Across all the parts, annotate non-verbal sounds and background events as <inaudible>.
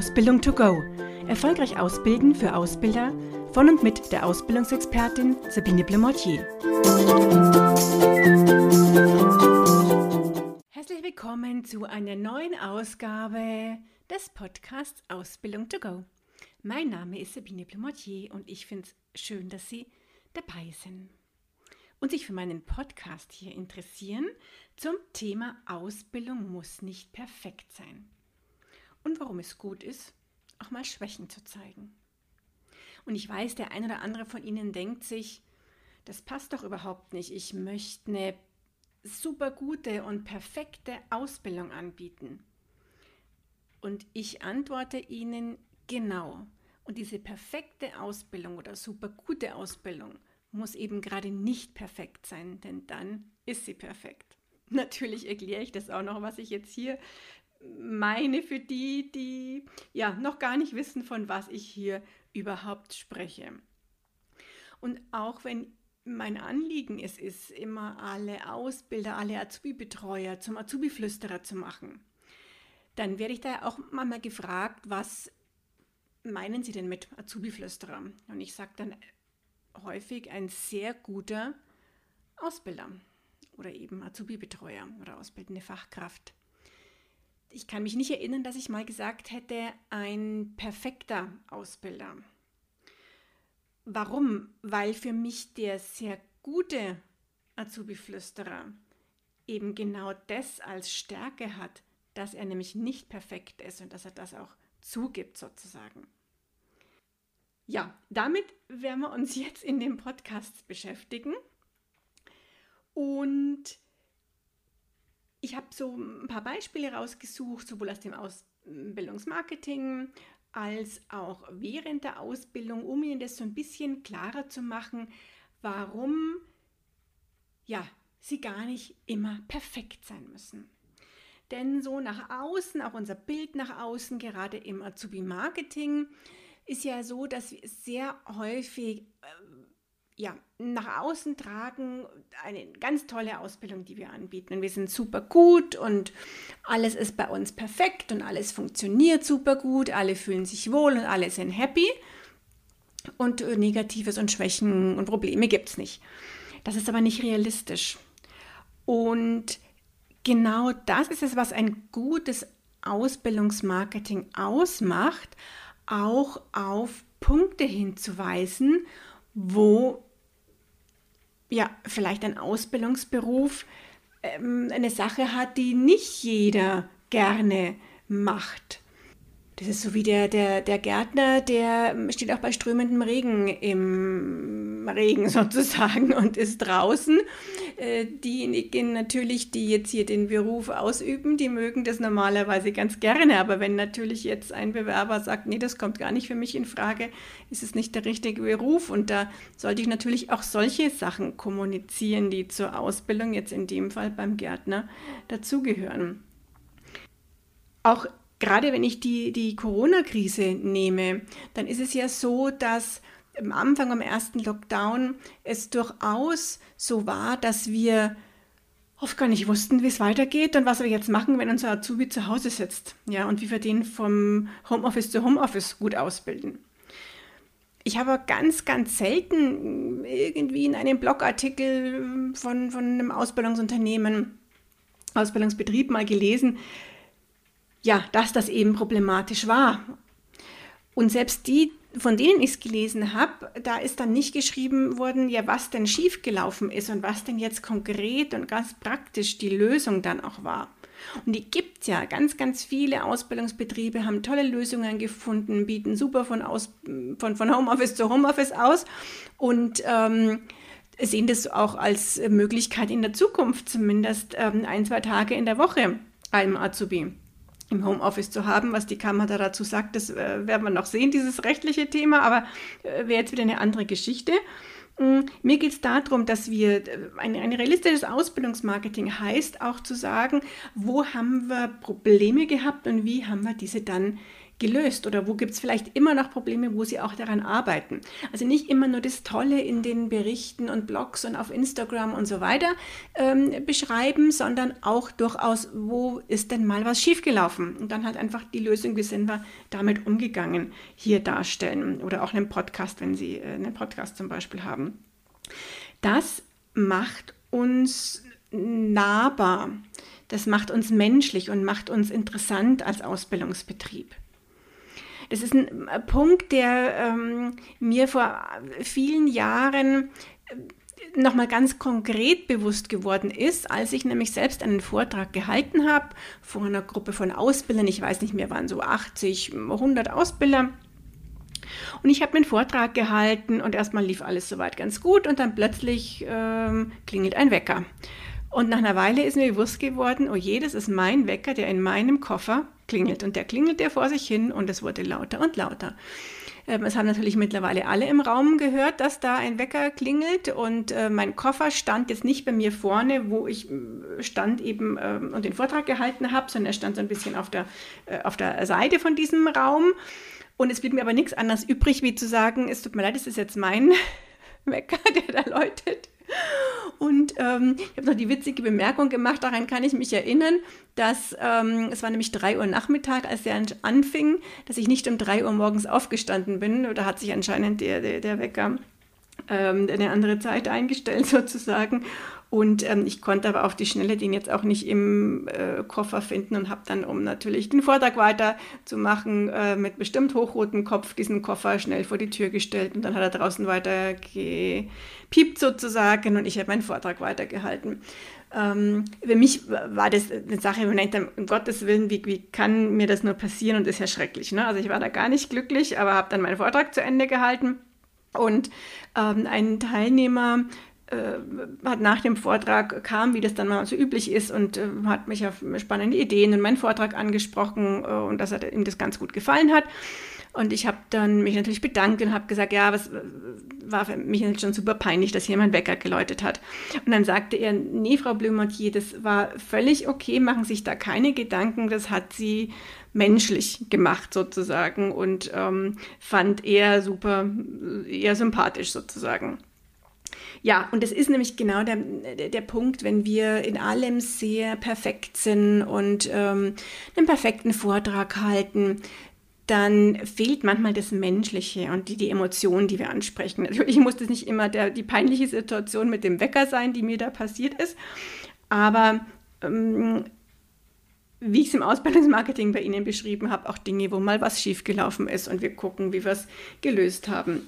Ausbildung to go. Erfolgreich ausbilden für Ausbilder von und mit der Ausbildungsexpertin Sabine Blemortier. Herzlich willkommen zu einer neuen Ausgabe des Podcasts Ausbildung to go. Mein Name ist Sabine Blemortier und ich finde es schön, dass Sie dabei sind und sich für meinen Podcast hier interessieren zum Thema Ausbildung muss nicht perfekt sein und warum es gut ist, auch mal Schwächen zu zeigen. Und ich weiß, der ein oder andere von Ihnen denkt sich, das passt doch überhaupt nicht. Ich möchte eine super gute und perfekte Ausbildung anbieten. Und ich antworte Ihnen genau. Und diese perfekte Ausbildung oder super gute Ausbildung muss eben gerade nicht perfekt sein, denn dann ist sie perfekt. <laughs> Natürlich erkläre ich das auch noch, was ich jetzt hier meine für die, die ja noch gar nicht wissen, von was ich hier überhaupt spreche. Und auch wenn mein Anliegen es ist, immer alle Ausbilder, alle Azubi-Betreuer zum Azubi-Flüsterer zu machen, dann werde ich da auch mal gefragt, was meinen Sie denn mit Azubi-Flüsterer? Und ich sage dann häufig ein sehr guter Ausbilder oder eben Azubi-Betreuer oder ausbildende Fachkraft ich kann mich nicht erinnern, dass ich mal gesagt hätte, ein perfekter Ausbilder. Warum? Weil für mich der sehr gute Azubi-Flüsterer eben genau das als Stärke hat, dass er nämlich nicht perfekt ist und dass er das auch zugibt sozusagen. Ja, damit werden wir uns jetzt in dem Podcast beschäftigen. Und ich habe so ein paar Beispiele rausgesucht, sowohl aus dem Ausbildungsmarketing als auch während der Ausbildung, um Ihnen das so ein bisschen klarer zu machen, warum ja, Sie gar nicht immer perfekt sein müssen. Denn so nach außen, auch unser Bild nach außen, gerade im Azubi-Marketing, ist ja so, dass wir sehr häufig äh, ja, nach außen tragen, eine ganz tolle Ausbildung, die wir anbieten. Und wir sind super gut und alles ist bei uns perfekt und alles funktioniert super gut, alle fühlen sich wohl und alle sind happy. Und Negatives und Schwächen und Probleme gibt es nicht. Das ist aber nicht realistisch. Und genau das ist es, was ein gutes Ausbildungsmarketing ausmacht, auch auf Punkte hinzuweisen, wo ja, vielleicht ein Ausbildungsberuf ähm, eine Sache hat, die nicht jeder gerne macht. Das ist so wie der, der, der Gärtner, der steht auch bei strömendem Regen im Regen <laughs> sozusagen und ist draußen. Äh, diejenigen natürlich, die jetzt hier den Beruf ausüben, die mögen das normalerweise ganz gerne. Aber wenn natürlich jetzt ein Bewerber sagt, nee, das kommt gar nicht für mich in Frage, ist es nicht der richtige Beruf. Und da sollte ich natürlich auch solche Sachen kommunizieren, die zur Ausbildung jetzt in dem Fall beim Gärtner dazugehören. Auch gerade wenn ich die, die Corona-Krise nehme, dann ist es ja so, dass am Anfang am ersten Lockdown es durchaus so war, dass wir oft gar nicht wussten, wie es weitergeht und was wir jetzt machen, wenn unser Azubi zu Hause sitzt. Ja, und wie wir den vom Homeoffice zu Homeoffice gut ausbilden. Ich habe ganz, ganz selten irgendwie in einem Blogartikel von, von einem Ausbildungsunternehmen, Ausbildungsbetrieb mal gelesen, ja, dass das eben problematisch war. Und selbst die, von denen ich es gelesen habe, da ist dann nicht geschrieben worden, ja, was denn schiefgelaufen ist und was denn jetzt konkret und ganz praktisch die Lösung dann auch war. Und die gibt es ja. Ganz, ganz viele Ausbildungsbetriebe haben tolle Lösungen gefunden, bieten super von, aus, von, von Homeoffice zu Homeoffice aus und ähm, sehen das auch als Möglichkeit in der Zukunft, zumindest ähm, ein, zwei Tage in der Woche einem Azubi im Homeoffice zu haben. Was die Kammer da dazu sagt, das äh, werden wir noch sehen, dieses rechtliche Thema, aber äh, wäre jetzt wieder eine andere Geschichte. Mm, mir geht es darum, dass wir äh, ein, ein realistisches Ausbildungsmarketing heißt, auch zu sagen, wo haben wir Probleme gehabt und wie haben wir diese dann gelöst oder wo gibt es vielleicht immer noch Probleme, wo sie auch daran arbeiten. Also nicht immer nur das Tolle in den Berichten und Blogs und auf Instagram und so weiter ähm, beschreiben, sondern auch durchaus, wo ist denn mal was schiefgelaufen und dann halt einfach die Lösung, wie sind wir damit umgegangen, hier darstellen oder auch einen Podcast, wenn Sie äh, einen Podcast zum Beispiel haben. Das macht uns nahbar. Das macht uns menschlich und macht uns interessant als Ausbildungsbetrieb. Das ist ein äh, Punkt, der ähm, mir vor vielen Jahren äh, nochmal ganz konkret bewusst geworden ist, als ich nämlich selbst einen Vortrag gehalten habe vor einer Gruppe von Ausbildern. Ich weiß nicht mehr, waren so 80, 100 Ausbilder. Und ich habe einen Vortrag gehalten und erstmal lief alles soweit ganz gut und dann plötzlich ähm, klingelt ein Wecker. Und nach einer Weile ist mir bewusst geworden, oh je, das ist mein Wecker, der in meinem Koffer klingelt. Und der klingelt der vor sich hin und es wurde lauter und lauter. Ähm, es haben natürlich mittlerweile alle im Raum gehört, dass da ein Wecker klingelt und äh, mein Koffer stand jetzt nicht bei mir vorne, wo ich äh, stand eben äh, und den Vortrag gehalten habe, sondern er stand so ein bisschen auf der, äh, auf der Seite von diesem Raum. Und es blieb mir aber nichts anderes übrig, wie zu sagen, es tut mir leid, es ist jetzt mein <laughs> Wecker, der da läutet. Und ähm, ich habe noch die witzige Bemerkung gemacht, daran kann ich mich erinnern, dass ähm, es war nämlich 3 Uhr Nachmittag, als der anfing, dass ich nicht um 3 Uhr morgens aufgestanden bin. Da hat sich anscheinend der, der, der Wecker ähm, eine andere Zeit eingestellt <laughs> sozusagen. Und ähm, ich konnte aber auf die Schnelle den jetzt auch nicht im äh, Koffer finden und habe dann, um natürlich den Vortrag weiterzumachen, äh, mit bestimmt hochrotem Kopf diesen Koffer schnell vor die Tür gestellt und dann hat er draußen weiter gepiept sozusagen und ich habe meinen Vortrag weitergehalten. Ähm, für mich war das eine Sache, wo ich um Gottes Willen, wie, wie kann mir das nur passieren und das ist ja schrecklich. Ne? Also ich war da gar nicht glücklich, aber habe dann meinen Vortrag zu Ende gehalten. Und ähm, ein Teilnehmer hat nach dem Vortrag kam, wie das dann mal so üblich ist, und äh, hat mich auf spannende Ideen und meinen Vortrag angesprochen äh, und dass er ihm das ganz gut gefallen hat. Und ich habe dann mich natürlich bedankt und habe gesagt, ja, was war für mich natürlich schon super peinlich, dass jemand Wecker geläutet hat. Und dann sagte er, nee, Frau Blümontier, das war völlig okay, machen sich da keine Gedanken, das hat sie menschlich gemacht sozusagen und ähm, fand er super, eher sympathisch sozusagen. Ja, und das ist nämlich genau der, der Punkt, wenn wir in allem sehr perfekt sind und ähm, einen perfekten Vortrag halten, dann fehlt manchmal das Menschliche und die, die Emotionen, die wir ansprechen. Natürlich muss das nicht immer der, die peinliche Situation mit dem Wecker sein, die mir da passiert ist, aber ähm, wie ich es im Ausbildungsmarketing bei Ihnen beschrieben habe, auch Dinge, wo mal was schiefgelaufen ist und wir gucken, wie wir es gelöst haben.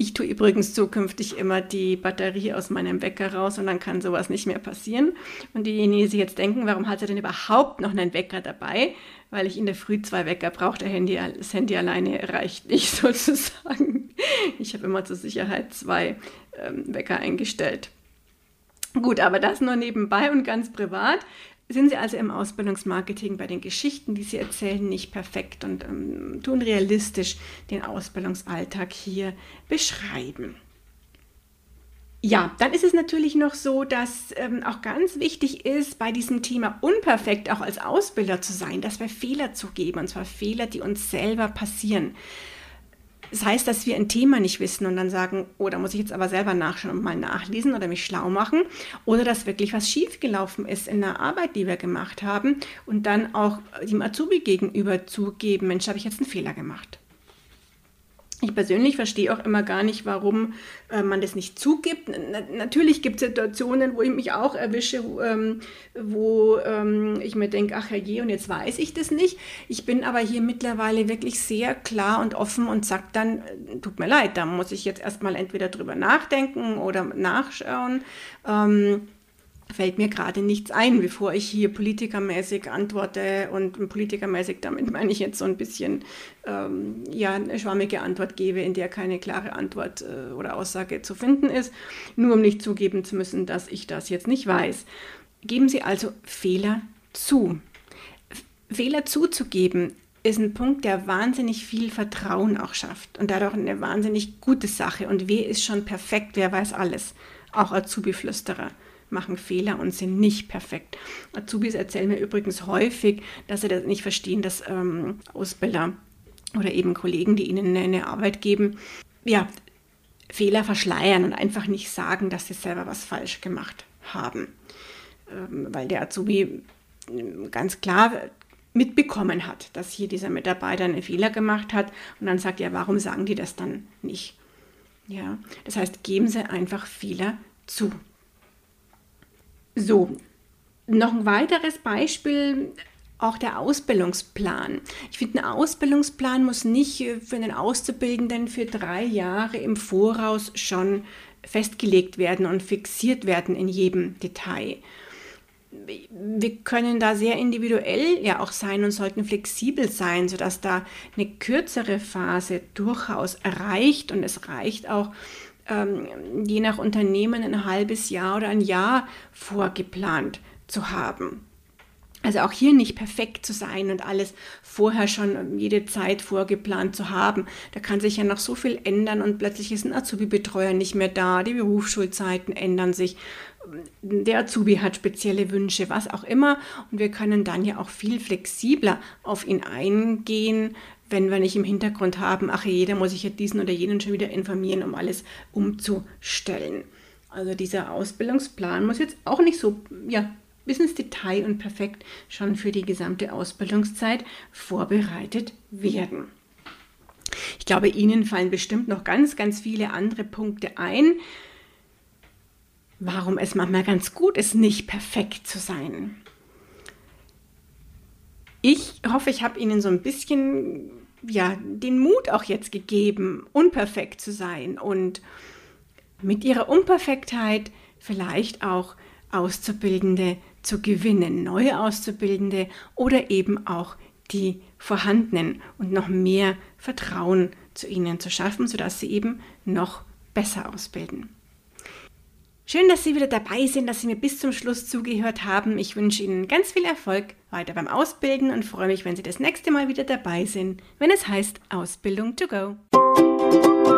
Ich tue übrigens zukünftig immer die Batterie aus meinem Wecker raus und dann kann sowas nicht mehr passieren. Und diejenigen, die sich jetzt denken, warum hat er denn überhaupt noch einen Wecker dabei? Weil ich in der Früh zwei Wecker brauche, Handy, das Handy alleine reicht nicht <laughs> sozusagen. Ich habe immer zur Sicherheit zwei ähm, Wecker eingestellt. Gut, aber das nur nebenbei und ganz privat sind Sie also im Ausbildungsmarketing bei den Geschichten, die Sie erzählen, nicht perfekt und ähm, tun realistisch den Ausbildungsalltag hier beschreiben. Ja, dann ist es natürlich noch so, dass ähm, auch ganz wichtig ist, bei diesem Thema unperfekt auch als Ausbilder zu sein, dass wir Fehler zugeben, und zwar Fehler, die uns selber passieren. Das heißt, dass wir ein Thema nicht wissen und dann sagen, oh, da muss ich jetzt aber selber nachschauen und mal nachlesen oder mich schlau machen. Oder dass wirklich was schiefgelaufen ist in der Arbeit, die wir gemacht haben und dann auch dem Azubi gegenüber zugeben, Mensch, habe ich jetzt einen Fehler gemacht. Ich persönlich verstehe auch immer gar nicht, warum äh, man das nicht zugibt. Na, natürlich gibt es Situationen, wo ich mich auch erwische, ähm, wo ähm, ich mir denke, ach je, und jetzt weiß ich das nicht. Ich bin aber hier mittlerweile wirklich sehr klar und offen und sage dann, äh, tut mir leid, da muss ich jetzt erstmal entweder drüber nachdenken oder nachschauen. Ähm, fällt mir gerade nichts ein, bevor ich hier politikermäßig antworte. Und politikermäßig, damit meine ich jetzt so ein bisschen ähm, ja, eine schwammige Antwort gebe, in der keine klare Antwort äh, oder Aussage zu finden ist, nur um nicht zugeben zu müssen, dass ich das jetzt nicht weiß. Geben Sie also Fehler zu. Fehler zuzugeben ist ein Punkt, der wahnsinnig viel Vertrauen auch schafft und dadurch eine wahnsinnig gute Sache. Und wer ist schon perfekt, wer weiß alles, auch Azubi-Flüsterer machen Fehler und sind nicht perfekt. Azubis erzählen mir übrigens häufig, dass sie das nicht verstehen, dass ähm, Ausbilder oder eben Kollegen, die ihnen eine Arbeit geben, ja, Fehler verschleiern und einfach nicht sagen, dass sie selber was falsch gemacht haben. Ähm, weil der Azubi ähm, ganz klar mitbekommen hat, dass hier dieser Mitarbeiter einen Fehler gemacht hat und dann sagt er, warum sagen die das dann nicht? Ja, das heißt, geben Sie einfach Fehler zu. So, noch ein weiteres Beispiel, auch der Ausbildungsplan. Ich finde, ein Ausbildungsplan muss nicht für einen Auszubildenden für drei Jahre im Voraus schon festgelegt werden und fixiert werden in jedem Detail. Wir können da sehr individuell ja auch sein und sollten flexibel sein, sodass da eine kürzere Phase durchaus erreicht und es reicht auch ähm, je nach Unternehmen ein halbes Jahr oder ein Jahr vorgeplant zu haben. Also auch hier nicht perfekt zu sein und alles vorher schon jede Zeit vorgeplant zu haben. Da kann sich ja noch so viel ändern und plötzlich ist ein Azubi-Betreuer nicht mehr da, die Berufsschulzeiten ändern sich, der Azubi hat spezielle Wünsche, was auch immer. Und wir können dann ja auch viel flexibler auf ihn eingehen, wenn wir nicht im Hintergrund haben, ach jeder muss sich ja diesen oder jenen schon wieder informieren, um alles umzustellen. Also dieser Ausbildungsplan muss jetzt auch nicht so ja, bis ins Detail und perfekt schon für die gesamte Ausbildungszeit vorbereitet werden. Ich glaube, Ihnen fallen bestimmt noch ganz, ganz viele andere Punkte ein, warum es manchmal ganz gut ist, nicht perfekt zu sein. Ich hoffe, ich habe Ihnen so ein bisschen ja, den Mut auch jetzt gegeben, unperfekt zu sein und mit ihrer Unperfektheit vielleicht auch Auszubildende zu gewinnen, neue Auszubildende oder eben auch die vorhandenen und noch mehr Vertrauen zu ihnen zu schaffen, sodass sie eben noch besser ausbilden. Schön, dass Sie wieder dabei sind, dass Sie mir bis zum Schluss zugehört haben. Ich wünsche Ihnen ganz viel Erfolg weiter beim Ausbilden und freue mich, wenn Sie das nächste Mal wieder dabei sind, wenn es heißt Ausbildung to go.